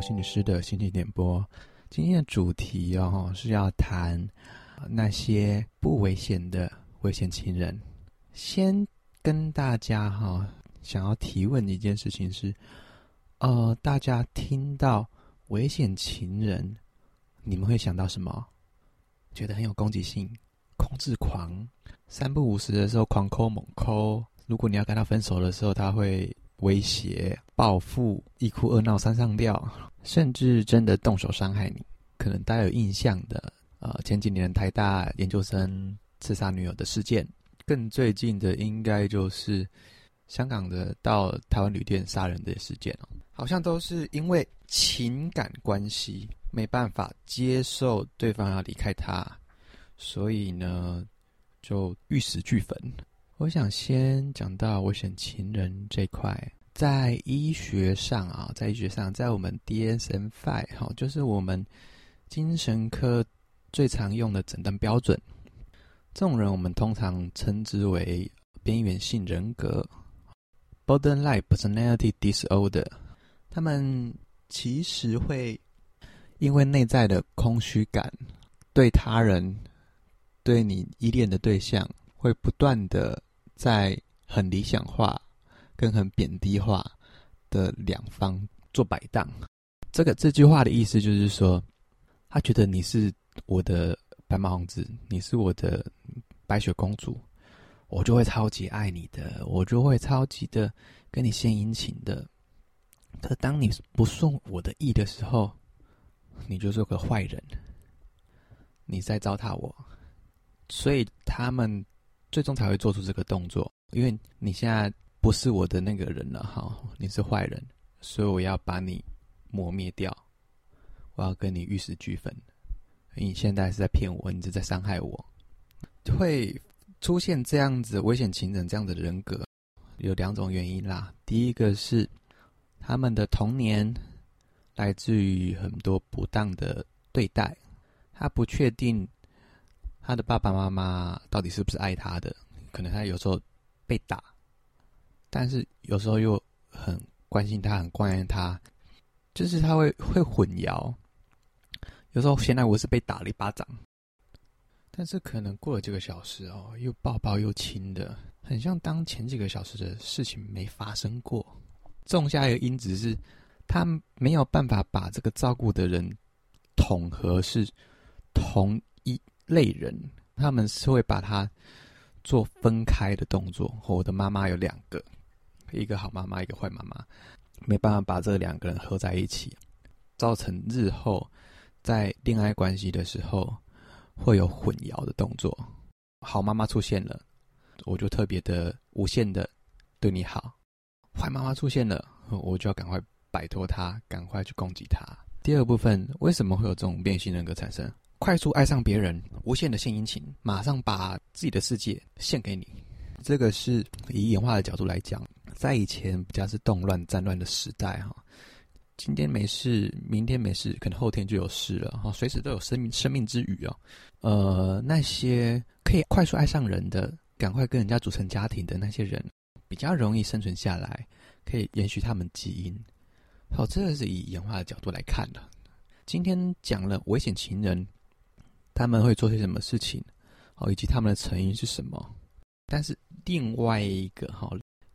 心理师的心情点播。今天的主题哦是要谈那些不危险的危险情人。先跟大家哈想要提问一件事情是，呃，大家听到危险情人，你们会想到什么？觉得很有攻击性、控制狂，三不五时的时候狂抠猛抠。如果你要跟他分手的时候，他会。威胁、报复、一哭二闹三上吊，甚至真的动手伤害你。可能大家有印象的，呃，前几年台大研究生刺杀女友的事件，更最近的应该就是香港的到台湾旅店杀人的事件哦，好像都是因为情感关系没办法接受对方要离开他，所以呢就玉石俱焚。我想先讲到我选情人这块，在医学上啊，在医学上，在我们 DSM-5 哈，就是我们精神科最常用的诊断标准。这种人我们通常称之为边缘性人格 （Borderline Personality Disorder）。他们其实会因为内在的空虚感，对他人、对你依恋的对象，会不断的。在很理想化跟很贬低化的两方做摆荡，这个这句话的意思就是说，他觉得你是我的白马王子，你是我的白雪公主，我就会超级爱你的，我就会超级的跟你献殷勤的。可当你不顺我的意的时候，你就是个坏人，你在糟蹋我，所以他们。最终才会做出这个动作，因为你现在不是我的那个人了，哈，你是坏人，所以我要把你磨灭掉，我要跟你玉石俱焚。你现在是在骗我，你是在伤害我，会出现这样子危险情人这样的人格，有两种原因啦。第一个是他们的童年来自于很多不当的对待，他不确定。他的爸爸妈妈到底是不是爱他的？可能他有时候被打，但是有时候又很关心他，很关爱他，就是他会会混淆。有时候现在我是被打了一巴掌，但是可能过了几个小时哦，又抱抱又亲的，很像当前几个小时的事情没发生过。种下一个因子是，他没有办法把这个照顾的人统合是同一。类人，他们是会把它做分开的动作。我的妈妈有两个，一个好妈妈，一个坏妈妈，没办法把这两个人合在一起，造成日后在恋爱关系的时候会有混淆的动作。好妈妈出现了，我就特别的无限的对你好；坏妈妈出现了，我就要赶快摆脱他，赶快去攻击他。第二部分，为什么会有这种变性人格产生？快速爱上别人，无限的献殷勤，马上把自己的世界献给你。这个是以演化的角度来讲，在以前比较是动乱、战乱的时代哈。今天没事，明天没事，可能后天就有事了哈。随时都有生命生命之雨哦。呃，那些可以快速爱上人的，赶快跟人家组成家庭的那些人，比较容易生存下来，可以延续他们基因。好，这个是以演化的角度来看的。今天讲了危险情人。他们会做些什么事情，哦，以及他们的成因是什么？但是另外一个哈，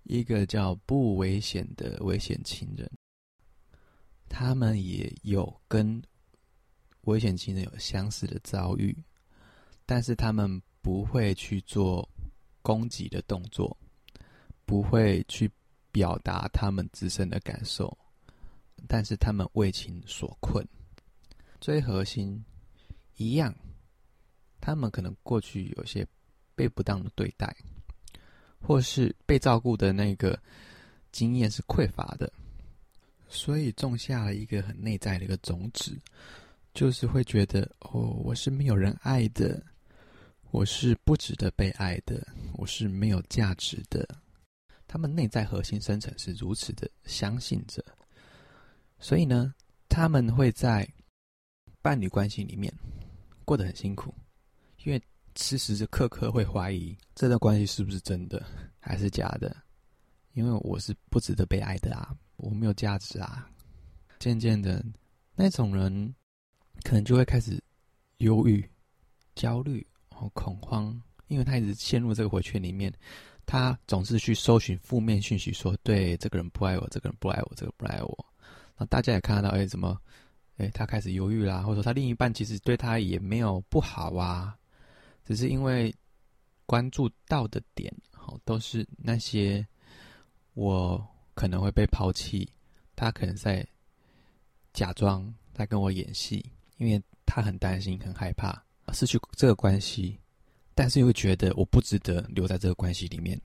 一个叫不危险的危险情人，他们也有跟危险情人有相似的遭遇，但是他们不会去做攻击的动作，不会去表达他们自身的感受，但是他们为情所困，最核心一样。他们可能过去有些被不当的对待，或是被照顾的那个经验是匮乏的，所以种下了一个很内在的一个种子，就是会觉得哦，我是没有人爱的，我是不值得被爱的，我是没有价值的。他们内在核心深层是如此的相信着，所以呢，他们会在伴侣关系里面过得很辛苦。因为时时刻刻会怀疑这段关系是不是真的还是假的，因为我是不值得被爱的啊，我没有价值啊。渐渐的，那种人可能就会开始忧郁、焦虑、和恐慌，因为他一直陷入这个回圈里面，他总是去搜寻负面讯息，说对这个人不爱我，这个人不爱我，这个不爱我。那大家也看得到，哎，怎么，哎，他开始犹豫啦，或者说他另一半其实对他也没有不好啊，只是因为关注到的点，好，都是那些我可能会被抛弃，他可能在假装在跟我演戏，因为他很担心、很害怕失去这个关系，但是又觉得我不值得留在这个关系里面。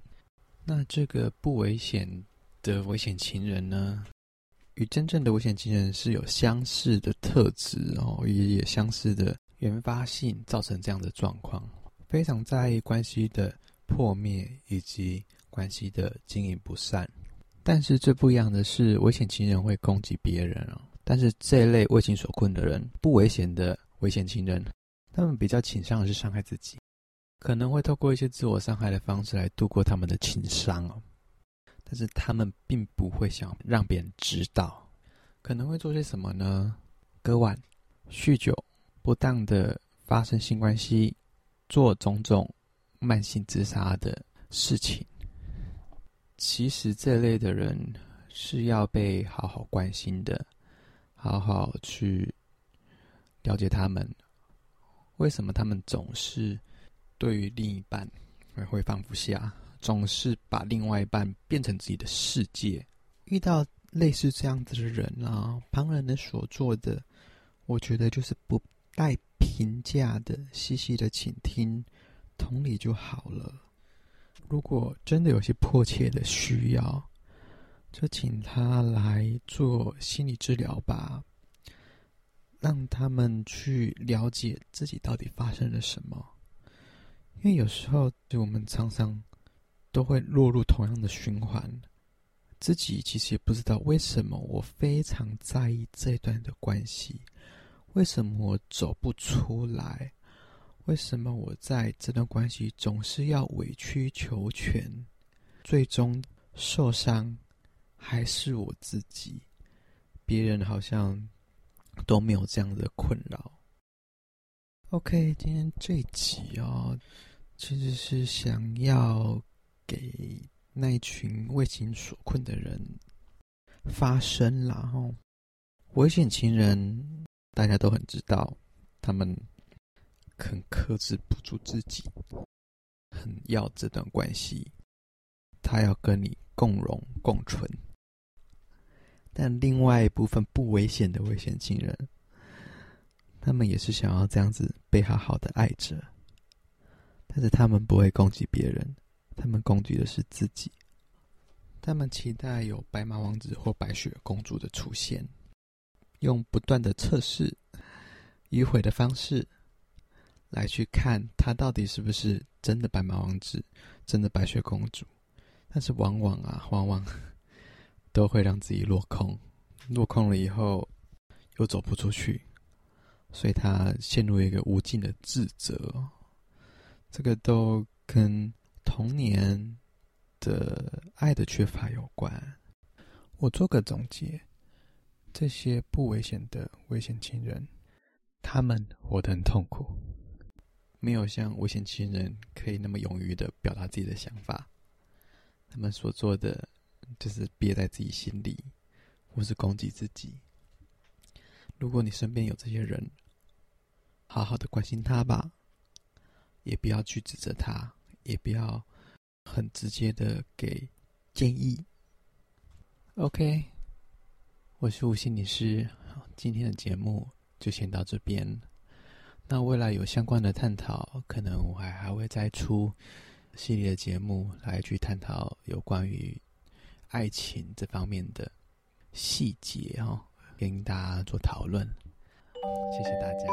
那这个不危险的危险情人呢？与真正的危险情人是有相似的特质哦，也有相似的原发性，造成这样的状况。非常在意关系的破灭以及关系的经营不善。但是最不一样的是，危险情人会攻击别人哦。但是这一类为情所困的人，不危险的危险情人，他们比较倾向的是伤害自己，可能会透过一些自我伤害的方式来度过他们的情伤哦。但是他们并不会想让别人知道，可能会做些什么呢？割腕、酗酒、不当的发生性关系、做种种慢性自杀的事情。其实这类的人是要被好好关心的，好好去了解他们。为什么他们总是对于另一半会放不下？总是把另外一半变成自己的世界。遇到类似这样子的人啊，旁人的所做的，我觉得就是不带评价的，细细的倾听，同理就好了。如果真的有些迫切的需要，就请他来做心理治疗吧，让他们去了解自己到底发生了什么。因为有时候，就我们常常。都会落入同样的循环，自己其实也不知道为什么我非常在意这段的关系，为什么我走不出来，为什么我在这段关系总是要委曲求全，最终受伤还是我自己，别人好像都没有这样的困扰。OK，今天这一集哦，其实是想要。给那一群为情所困的人发声啦！吼，危险情人大家都很知道，他们很克制不住自己，很要这段关系，他要跟你共荣共存。但另外一部分不危险的危险情人，他们也是想要这样子被好好的爱着，但是他们不会攻击别人。他们攻击的是自己，他们期待有白马王子或白雪公主的出现，用不断的测试、迂回的方式来去看他到底是不是真的白马王子、真的白雪公主。但是往往啊，往往 都会让自己落空，落空了以后又走不出去，所以他陷入一个无尽的自责。这个都跟。童年的爱的缺乏有关。我做个总结：这些不危险的危险情人，他们活得很痛苦，没有像危险情人可以那么勇于的表达自己的想法。他们所做的就是憋在自己心里，或是攻击自己。如果你身边有这些人，好好的关心他吧，也不要去指责他。也不要很直接的给建议。OK，我是吴心理师。今天的节目就先到这边。那未来有相关的探讨可能我还还会再出系列的节目来去探讨有关于爱情这方面的细节哦跟大家做讨论。谢谢大家。